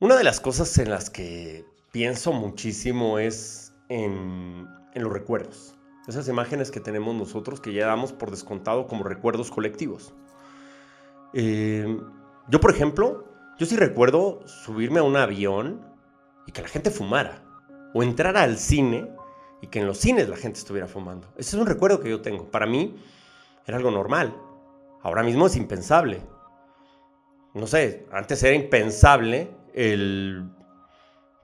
Una de las cosas en las que pienso muchísimo es en, los recuerdos. Esas imágenes que tenemos nosotros que ya damos por descontado como recuerdos colectivos. Eh, yo, por ejemplo, yo sí recuerdo subirme a un avión y que la gente fumara. O entrar al cine y que en los cines la gente estuviera fumando. Ese es un recuerdo que yo tengo. Para mí era algo normal. Ahora mismo es impensable. No sé, antes era impensable el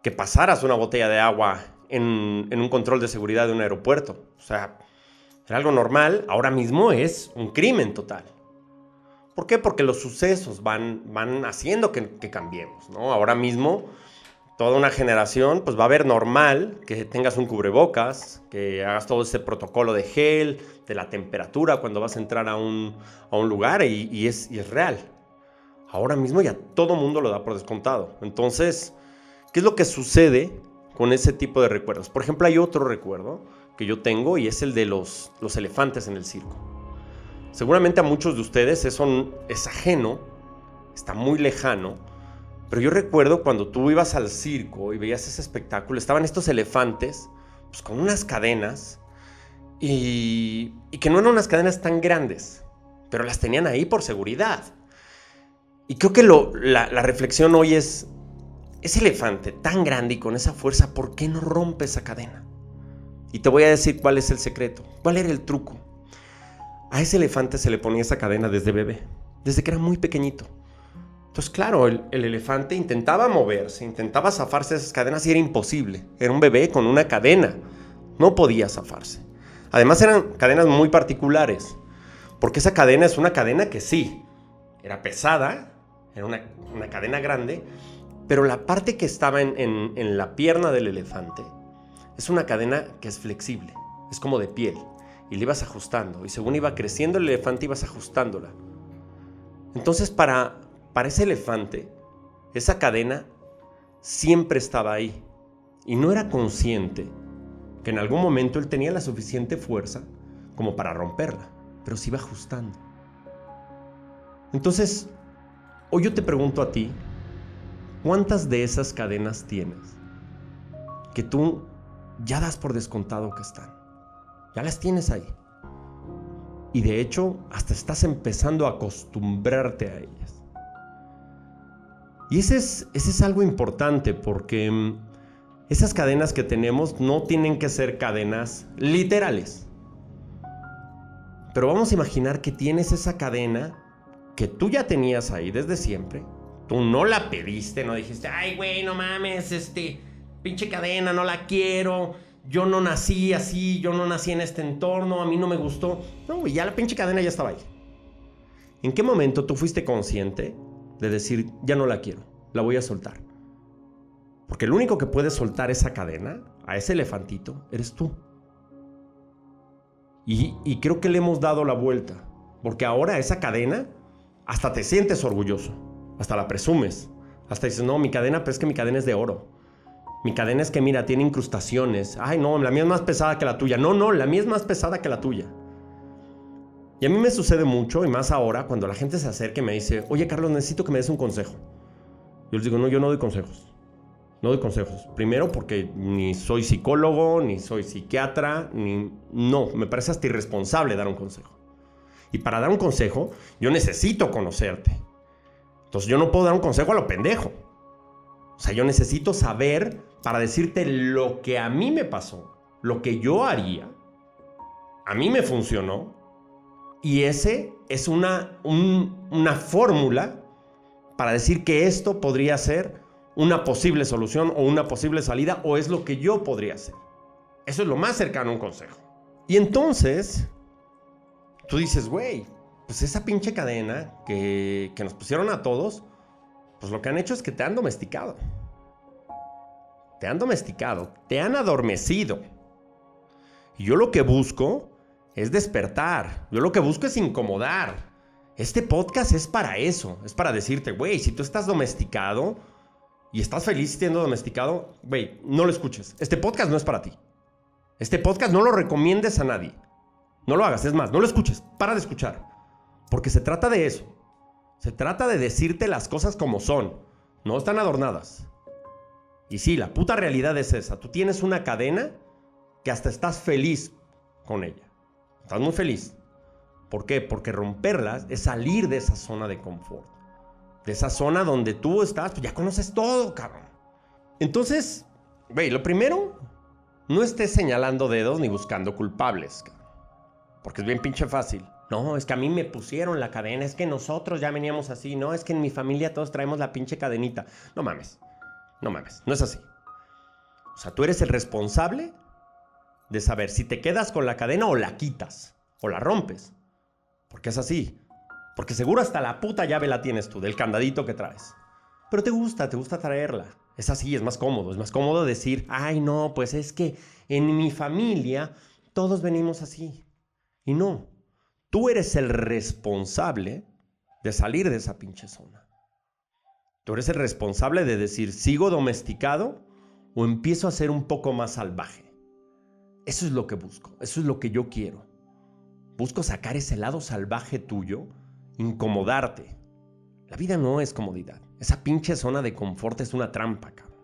que pasaras una botella de agua en, un control de seguridad de un aeropuerto. O sea, era algo normal, ahora mismo es un crimen total. ¿Por qué? Porque los sucesos van, van haciendo que, cambiemos, ¿no? Ahora mismo, toda una generación, pues va a ver normal que tengas un cubrebocas, que hagas todo ese protocolo de gel, de la temperatura cuando vas a entrar a un, lugar y, es, y es real. Ahora mismo ya todo mundo lo da por descontado. Entonces, ¿qué es lo que sucede con ese tipo de recuerdos? Por ejemplo, hay otro recuerdo que yo tengo y es el de los, los elefantes en el circo. Seguramente a muchos de ustedes eso es ajeno, está muy lejano, pero yo recuerdo cuando tú ibas al circo y veías ese espectáculo, estaban estos elefantes pues, con unas cadenas y, y que no eran unas cadenas tan grandes, pero las tenían ahí por seguridad. Y creo que la, reflexión hoy es, ese elefante tan grande y con esa fuerza, ¿por qué no rompe esa cadena? Y te voy a decir cuál es el secreto, cuál era el truco. A ese elefante se le ponía esa cadena desde bebé, desde que era muy pequeñito. Entonces, claro, el, el, elefante intentaba moverse, intentaba zafarse de esas cadenas y era imposible. Era un bebé con una cadena. No podía zafarse. Además eran cadenas muy particulares, porque esa cadena es una cadena que sí, era pesada, era una, cadena grande, pero la parte que estaba en, la pierna del elefante es una cadena que es flexible, es como de piel, y le ibas ajustando, y según iba creciendo el elefante ibas ajustándola. Entonces para, para ese elefante, esa cadena siempre estaba ahí, y no era consciente que en algún momento él tenía la suficiente fuerza como para romperla, pero se iba ajustando. Entonces, Hoy yo te pregunto a ti, ¿cuántas de esas cadenas tienes que tú ya das por descontado que están? Ya las tienes ahí. Y de hecho, hasta estás empezando a acostumbrarte a ellas. Y ese es, es algo importante porque mm, esas cadenas que tenemos no tienen que ser cadenas literales. Pero vamos a imaginar que tienes esa cadena que tú ya tenías ahí desde siempre. Tú no la pediste, no dijiste, ay, güey, no mames, este, pinche cadena, no la quiero. Yo no nací así, yo no nací en este entorno, a mí no me gustó. No, ya la pinche cadena ya estaba ahí. ¿En qué momento tú fuiste consciente de decir, ya no la quiero, la voy a soltar? Porque el único que puede soltar esa cadena, a ese elefantito, eres tú. Y creo que le hemos dado la vuelta. Porque ahora esa cadena hasta te sientes orgulloso, hasta la presumes, hasta dices, no, mi cadena, pero es que mi cadena es de oro. Mi cadena es que, mira, tiene incrustaciones. Ay, no, la mía es más pesada que la tuya. No, no, la mía es más pesada que la tuya. Y a mí me sucede mucho, y más ahora, cuando la gente se acerca y me dice, oye, Carlos, necesito que me des un consejo. Yo les digo, no, yo no doy consejos. No doy consejos. Primero porque ni soy psicólogo, ni soy psiquiatra, ni... No, me parece hasta irresponsable dar un consejo. Y para dar un consejo, yo necesito conocerte. Entonces yo no puedo dar un consejo a lo pendejo. O sea, yo necesito saber para decirte lo que a mí me pasó, lo que yo haría. A mí me funcionó. Y ese es una, una fórmula para decir que esto podría ser una posible solución o una posible salida o es lo que yo podría hacer. Eso es lo más cercano a un consejo. Y entonces, tú dices, güey, pues esa pinche cadena que, que nos pusieron a todos, pues lo que han hecho es que te han domesticado. Te han domesticado, te han adormecido. Y yo lo que busco es despertar. Yo lo que busco es incomodar. Este podcast es para eso. Es para decirte, güey, si tú estás domesticado y estás feliz siendo domesticado, güey, no lo escuches. Este podcast no es para ti. Este podcast no lo recomiendes a nadie. No lo hagas, es más, no lo escuches, para de escuchar. Porque se trata de eso. Se trata de decirte las cosas como son. No están adornadas. Y sí, la puta realidad es esa. Tú tienes una cadena que hasta estás feliz con ella. Estás muy feliz. ¿Por qué? Porque romperlas es salir de esa zona de confort. De esa zona donde tú estás, pues ya conoces todo, cabrón. Entonces, güey, lo primero, no estés señalando dedos ni buscando culpables, cabrón. Porque es bien pinche fácil. No, es que a mí me pusieron la cadena, es que nosotros ya veníamos así, no, es que en mi familia todos traemos la pinche cadenita. No mames, no mames, no es así. O sea, tú eres el responsable de saber si te quedas con la cadena o la quitas, o la rompes. Porque es así. Porque seguro hasta la puta llave la tienes tú, del candadito que traes. Pero te gusta, te gusta traerla. Es así, es más cómodo. Es más cómodo decir, ay no, pues es que en mi familia todos venimos así. Y no, Tú eres el responsable de salir de esa pinche zona. Tú eres el responsable de decir, ¿sigo domesticado o empiezo a ser un poco más salvaje? Eso es lo que busco, eso es lo que yo quiero. Busco sacar ese lado salvaje tuyo, incomodarte. La vida no es comodidad. Esa pinche zona de confort es una trampa, cabrón.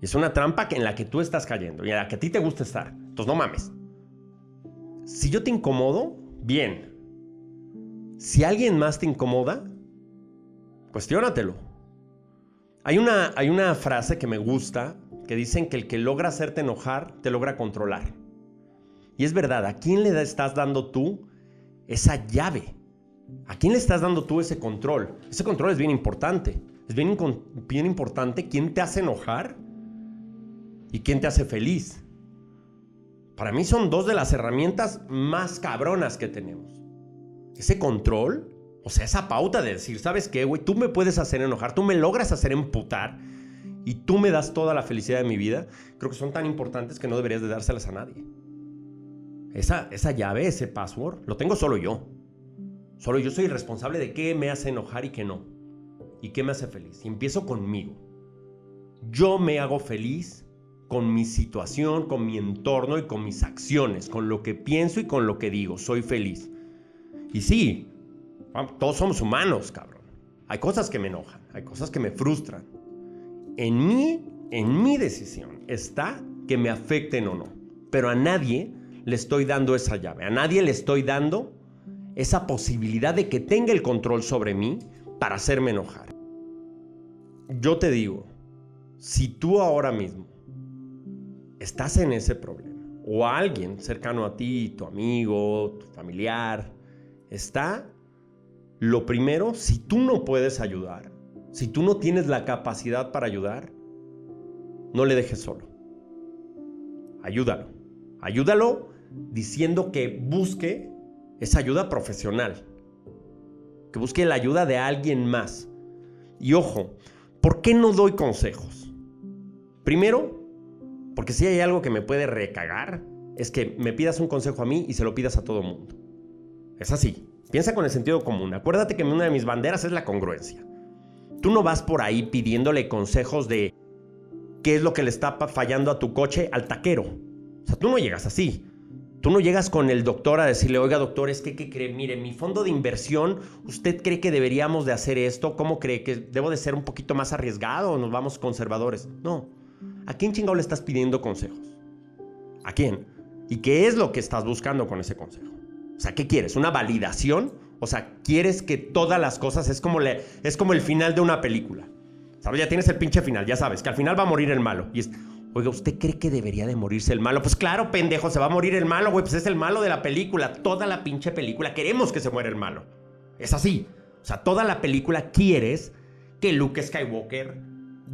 Es una trampa en la que tú estás cayendo y en la que a ti te gusta estar. Entonces no mames. Si yo te incomodo, bien. Si alguien más te incomoda, cuestiónatelo. Hay una, hay una frase que me gusta que dicen que el que logra hacerte enojar te logra controlar. Y es verdad, ¿a quién le estás dando tú esa llave? ¿A quién le estás dando tú ese control? Ese control es bien importante. Es bien, bien importante quién te hace enojar y quién te hace feliz. Para mí son dos de las herramientas más cabronas que tenemos. Ese control, o sea, esa pauta de decir, ¿sabes qué, güey? Tú me puedes hacer enojar, tú me logras hacer emputar y tú me das toda la felicidad de mi vida, creo que son tan importantes que no deberías de dárselas a nadie. Esa, esa llave, ese password, lo tengo solo yo. Solo yo soy responsable de qué me hace enojar y qué no. Y qué me hace feliz. Y empiezo conmigo. Yo me hago feliz con mi situación, con mi entorno y con mis acciones, con lo que pienso y con lo que digo. Soy feliz. Y sí, todos somos humanos, cabrón. Hay cosas que me enojan, hay cosas que me frustran. En mí, en mi decisión está que me afecten o no. Pero a nadie le estoy dando esa llave, a nadie le estoy dando esa posibilidad de que tenga el control sobre mí para hacerme enojar. Yo te digo, si tú ahora mismo estás en ese problema, o alguien cercano a ti, tu amigo, tu familiar, está, lo primero, si tú no puedes ayudar, si tú no tienes la capacidad para ayudar, no le dejes solo. Ayúdalo. Ayúdalo diciendo que busque esa ayuda profesional. Que busque la ayuda de alguien más. Y ojo, ¿por qué no doy consejos? Primero, porque si hay algo que me puede recagar, es que me pidas un consejo a mí y se lo pidas a todo mundo. Es así. Piensa con el sentido común. Acuérdate que una de mis banderas es la congruencia. Tú no vas por ahí pidiéndole consejos de qué es lo que le está fallando a tu coche al taquero. O sea, tú no llegas así. Tú no llegas con el doctor a decirle, oiga doctor, es que, ¿qué cree? Mire, mi fondo de inversión, ¿usted cree que deberíamos de hacer esto? ¿Cómo cree que debo de ser un poquito más arriesgado o nos vamos conservadores? No. ¿A quién chingado le estás pidiendo consejos? ¿A quién? ¿Y qué es lo que estás buscando con ese consejo? O sea, ¿qué quieres? ¿Una validación? O sea, ¿quieres que todas las cosas es como, le, es como el final de una película? ¿Sabes? Ya tienes el pinche final, ya sabes, que al final va a morir el malo. Y es, oiga, ¿usted cree que debería de morirse el malo? Pues claro, pendejo, se va a morir el malo, güey, pues es el malo de la película. Toda la pinche película queremos que se muera el malo. Es así. O sea, toda la película quieres que Luke Skywalker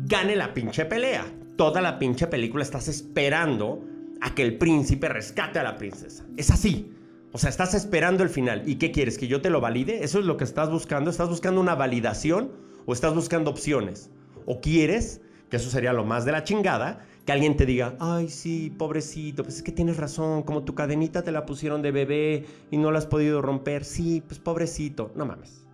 gane la pinche pelea toda la pinche película estás esperando a que el príncipe rescate a la princesa. Es así. O sea, estás esperando el final. ¿Y qué quieres? ¿Que yo te lo valide? ¿Eso es lo que estás buscando? ¿Estás buscando una validación o estás buscando opciones? ¿O quieres, que eso sería lo más de la chingada, que alguien te diga, ay, sí, pobrecito, pues es que tienes razón, como tu cadenita te la pusieron de bebé y no la has podido romper, sí, pues pobrecito. No mames.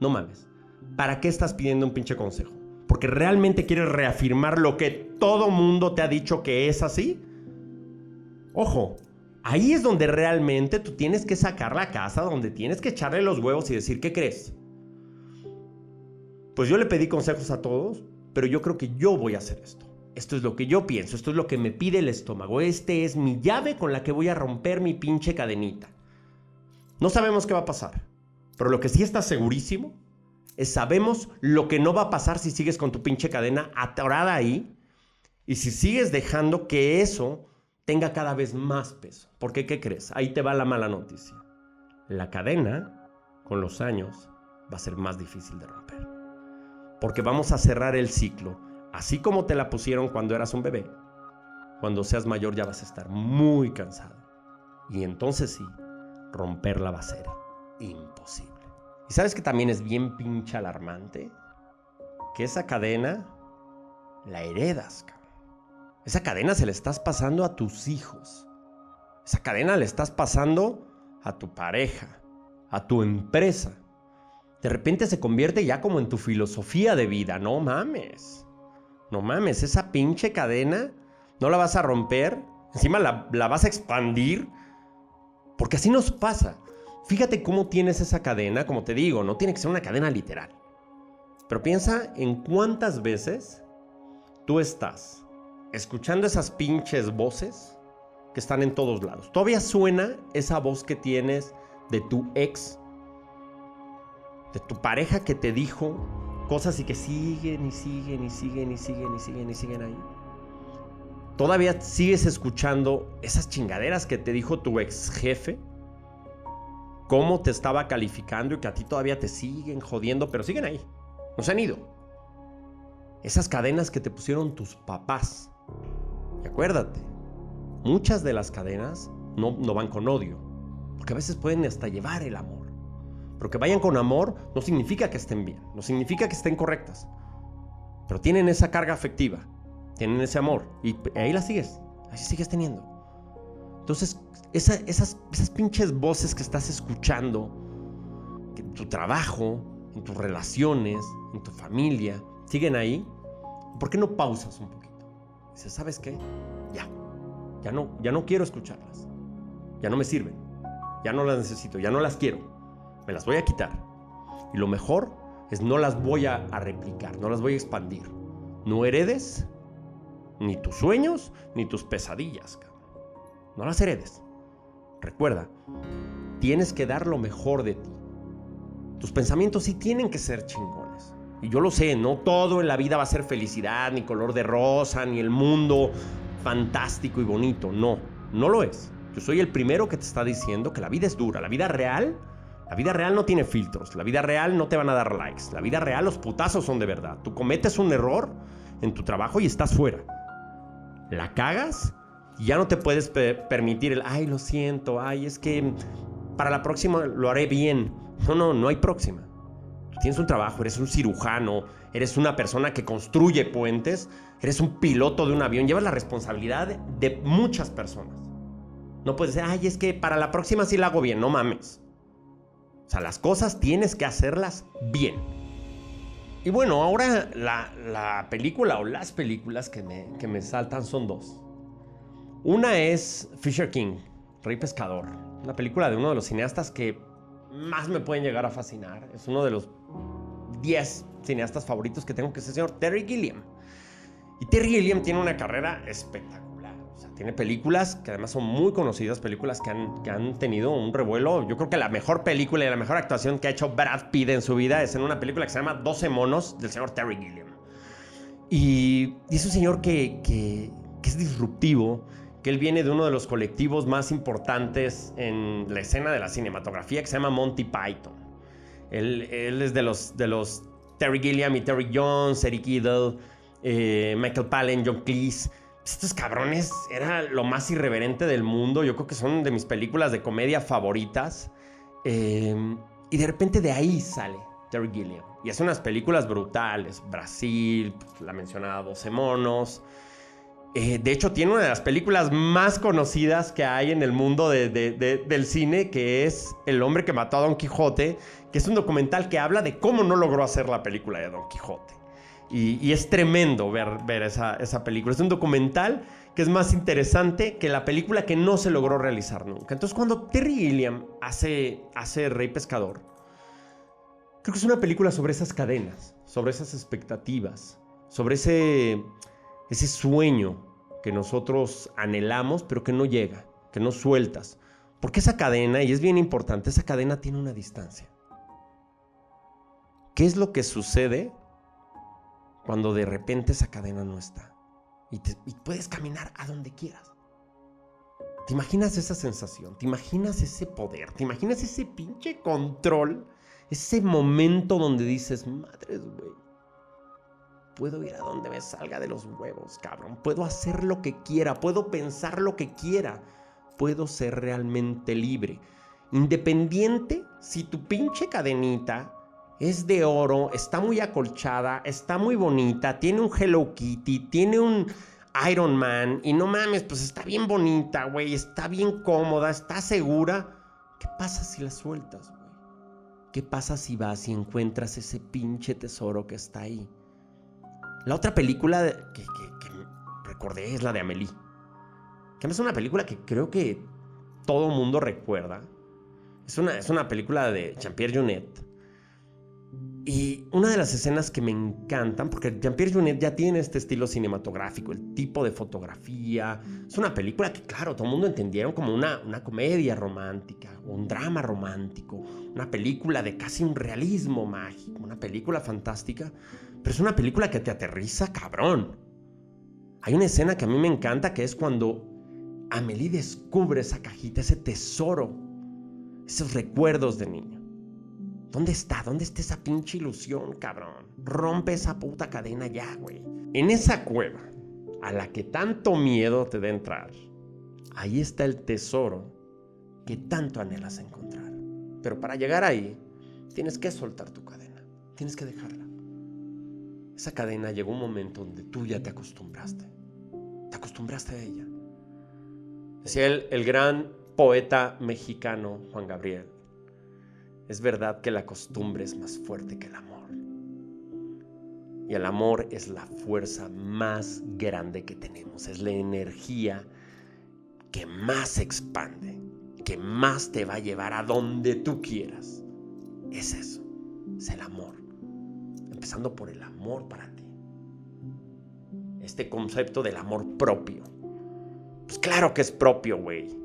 No mames. ¿Para qué estás pidiendo un pinche consejo? Porque realmente quieres reafirmar lo que todo mundo te ha dicho que es así, ojo, ahí es donde realmente tú tienes que sacar la casa, donde tienes que echarle los huevos y decir, ¿qué crees? pues yo le pedí consejos a todos, pero yo creo que yo voy a hacer esto. Esto es lo que yo pienso, esto es lo que me pide el estómago, este es mi llave con la que voy a romper mi pinche cadenita. No sabemos qué va a pasar, pero lo que sí está segurísimo sabemos lo que no va a pasar si sigues con tu pinche cadena atorada ahí y si sigues dejando que eso tenga cada vez más peso. Porque, ¿qué crees? Ahí te va la mala noticia. La cadena, con los años, va a ser más difícil de romper. Porque vamos a cerrar el ciclo así como te la pusieron cuando eras un bebé, cuando seas mayor ya vas a estar muy cansado. Y entonces sí, romperla va a ser imposible. ¿Y sabes que también es bien pinche alarmante? Que esa cadena la heredas. Esa cadena se la estás pasando a tus hijos. Esa cadena le estás pasando a tu pareja, a tu empresa. De repente se convierte ya como en tu filosofía de vida, no mames. No mames, esa pinche cadena no la vas a romper, encima la, vas a expandir, porque así nos pasa. Fíjate cómo tienes esa cadena, como te digo, no tiene que ser una cadena literal. Pero piensa en cuántas veces tú estás escuchando esas pinches voces que están en todos lados. Todavía suena esa voz que tienes de tu ex, de tu pareja que te dijo cosas y que siguen y siguen y siguen y siguen y siguen y siguen ahí. Todavía sigues escuchando esas chingaderas que te dijo tu ex jefe, cómo te estaba calificando y que a ti todavía te siguen jodiendo, pero siguen ahí, no se han ido. Esas cadenas que te pusieron tus papás. Y acuérdate, muchas de las cadenas no, van con odio, porque a veces pueden hasta llevar el amor. Pero que vayan con amor no significa que estén bien, no significa que estén correctas. Pero tienen esa carga afectiva, tienen ese amor y ahí la sigues, ahí sigues teniendo. Entonces, esas, esas pinches voces que estás escuchando en tu trabajo, en tus relaciones, en tu familia, siguen ahí. ¿Por qué no pausas un poquito? Dices, ¿sabes qué? Ya, ya no, ya no quiero escucharlas. Ya no me sirven. Ya no las necesito, ya no las quiero me las voy a quitar. Y lo mejor es no las voy a, replicar, no las voy a expandir. No heredes ni tus sueños ni tus pesadillas. No las heredes. Recuerda, tienes que dar lo mejor de ti. Tus pensamientos sí tienen que ser chingones. Y yo lo sé, no todo en la vida va a ser felicidad, ni color de rosa, ni el mundo fantástico y bonito. No, no lo es. Yo soy el primero que te está diciendo que la vida es dura. La vida real la vida real no tiene filtros, la vida real no te van a dar likes, la vida real los putazos son de verdad. Tú cometes un error en tu trabajo y estás fuera. La cagas ya no te puedes permitir el, ay, lo siento, ay, es que para la próxima lo haré bien. No, no, no hay próxima. Tienes un trabajo, eres un cirujano, eres una persona que construye puentes, eres un piloto de un avión, llevas la responsabilidad de muchas personas. No puedes decir, ay, es que para la próxima sí la hago bien, no mames. O sea, las cosas tienes que hacerlas bien. Y bueno, ahora la, película o las películas que me, que me saltan son dos. Una es Fisher King, Rey Pescador. Una película de uno de los cineastas que más me pueden llegar a fascinar. Es uno de los 10 cineastas favoritos que tengo, que es el señor Terry Gilliam. Y Terry Gilliam tiene una carrera espectacular tiene películas que además son muy conocidas, películas que han, que han tenido un revuelo. Yo creo que la mejor película y la mejor actuación que ha hecho Brad Pitt en su vida es en una película que se llama 12 monos del señor Terry Gilliam. Y, es un señor que, que, es disruptivo, que él viene de uno de los colectivos más importantes en la escena de la cinematografía que se llama Monty Python. Él, es de los, de los Terry Gilliam y Terry Jones, Eric Idle, eh, Michael Palin, John Cleese estos cabrones era lo más irreverente del mundo. Yo creo que son de mis películas de comedia favoritas. Em, y de repente de ahí sale Terry Gilliam. Y hace unas películas brutales. Brasil, pues, la mencionada 12 monos. Eh, de hecho, tiene una de las películas más conocidas que hay en el mundo del cine, que es El hombre que mató a Don Quijote, que es un documental que habla de cómo no logró hacer la película de Don Quijote. Y, es tremendo ver, esa, película. Es un documental que es más interesante que la película que no se logró realizar nunca. Entonces, cuando Terry Gilliam hace Rey Pescador, Creo que es una película sobre esas cadenas, sobre esas expectativas, sobre ese, ese sueño que nosotros anhelamos, pero que no llega, que no sueltas. Porque esa cadena, y es bien importante, esa cadena tiene una distancia. ¿Qué es lo que sucede cuando de repente esa cadena no está? Y, puedes caminar a donde quieras. ¿Te imaginas esa sensación? ¿Te imaginas ese poder? ¿Te imaginas ese pinche control? Ese momento donde dices, madres, güey. Puedo ir a donde me salga de los huevos, cabrón. Puedo hacer lo que quiera. Puedo pensar lo que quiera. Puedo ser realmente libre. Independiente si tu pinche cadenita es de oro, está muy acolchada, está muy bonita, tiene un Hello Kitty, tiene un Iron Man y no mames, pues está bien bonita, güey, está bien cómoda, está segura. ¿Qué pasa si la sueltas, güey? ¿Qué pasa si vas y encuentras ese pinche tesoro que está ahí? La otra película que, recordé es la de Amélie. Que es una película que creo que todo mundo recuerda. Es una, es una película de Jean-Pierre Junet y una de las escenas que me encantan, porque Jean-Pierre Junet ya tiene este estilo cinematográfico, el tipo de fotografía. Es una película que, claro, todo el mundo entendieron como una, una comedia romántica, un drama romántico, una película de casi un realismo mágico, una película fantástica, pero es una película que te aterriza cabrón. Hay una escena que a mí me encanta que es cuando Amelie descubre esa cajita, ese tesoro, esos recuerdos de niño. ¿Dónde está? ¿Dónde está esa pinche ilusión, cabrón? Rompe esa puta cadena ya, güey. En esa cueva, a la que tanto miedo te da entrar, ahí está el tesoro que tanto anhelas encontrar. Pero para llegar ahí, tienes que soltar tu cadena. Tienes que dejarla. Esa cadena llegó un momento donde tú ya te acostumbraste. Te acostumbraste a ella. Decía el, el gran poeta mexicano Juan Gabriel es verdad que la costumbre es más fuerte que el amor. Y el amor es la fuerza más grande que tenemos, es la energía que más expande, que más te va a llevar a donde tú quieras. Es eso, es el amor. Empezando por el amor para ti. Este concepto del amor propio. Pues claro que es propio, güey.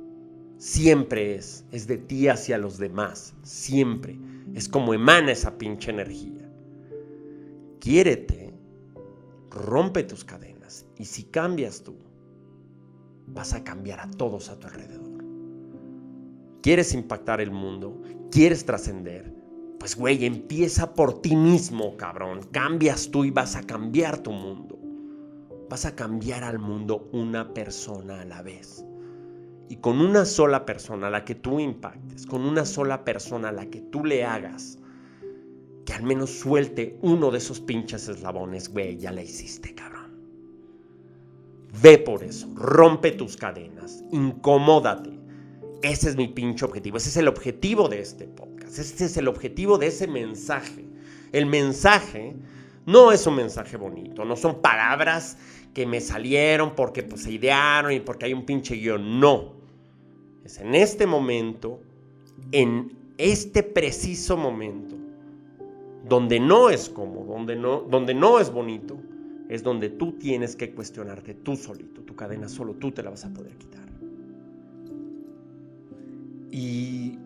Siempre es, es de ti hacia los demás, siempre. Es como emana esa pinche energía. Quiérete, rompe tus cadenas y si cambias tú, vas a cambiar a todos a tu alrededor. ¿Quieres impactar el mundo? ¿Quieres trascender? Pues güey, empieza por ti mismo, cabrón. Cambias tú y vas a cambiar tu mundo. Vas a cambiar al mundo una persona a la vez. Y con una sola persona a la que tú impactes, con una sola persona a la que tú le hagas, que al menos suelte uno de esos pinches eslabones, güey, ya la hiciste, cabrón. Ve por eso, rompe tus cadenas, incomódate. Ese es mi pinche objetivo, ese es el objetivo de este podcast, ese es el objetivo de ese mensaje. El mensaje no es un mensaje bonito, no son palabras que me salieron porque pues, se idearon y porque hay un pinche guion, no. Es en este momento, en este preciso momento, donde no es cómodo, donde no, donde no es bonito, es donde tú tienes que cuestionarte tú solito. Tu cadena solo tú te la vas a poder quitar. Y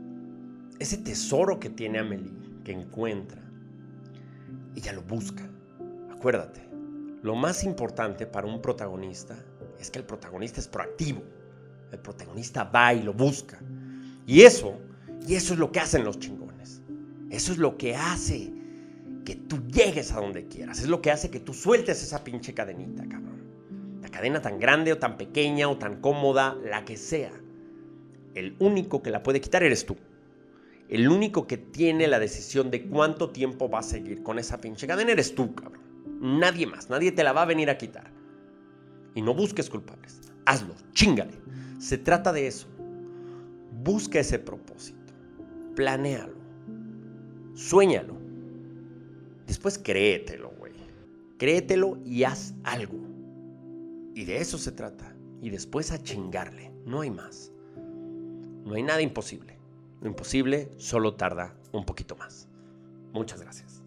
ese tesoro que tiene Amelie, que encuentra, ella lo busca. Acuérdate, lo más importante para un protagonista es que el protagonista es proactivo. El protagonista va y lo busca. Y eso, y eso es lo que hacen los chingones. Eso es lo que hace que tú llegues a donde quieras. Es lo que hace que tú sueltes esa pinche cadenita, cabrón. La cadena tan grande o tan pequeña o tan cómoda, la que sea. El único que la puede quitar eres tú. El único que tiene la decisión de cuánto tiempo va a seguir con esa pinche cadena eres tú, cabrón. Nadie más, nadie te la va a venir a quitar. Y no busques culpables. Hazlo, chingale. Se trata de eso. Busca ese propósito. Planéalo. Suéñalo. Después créetelo, güey. Créetelo y haz algo. Y de eso se trata. Y después a chingarle. No hay más. No hay nada imposible. Imposible solo tarda un poquito más. Muchas gracias.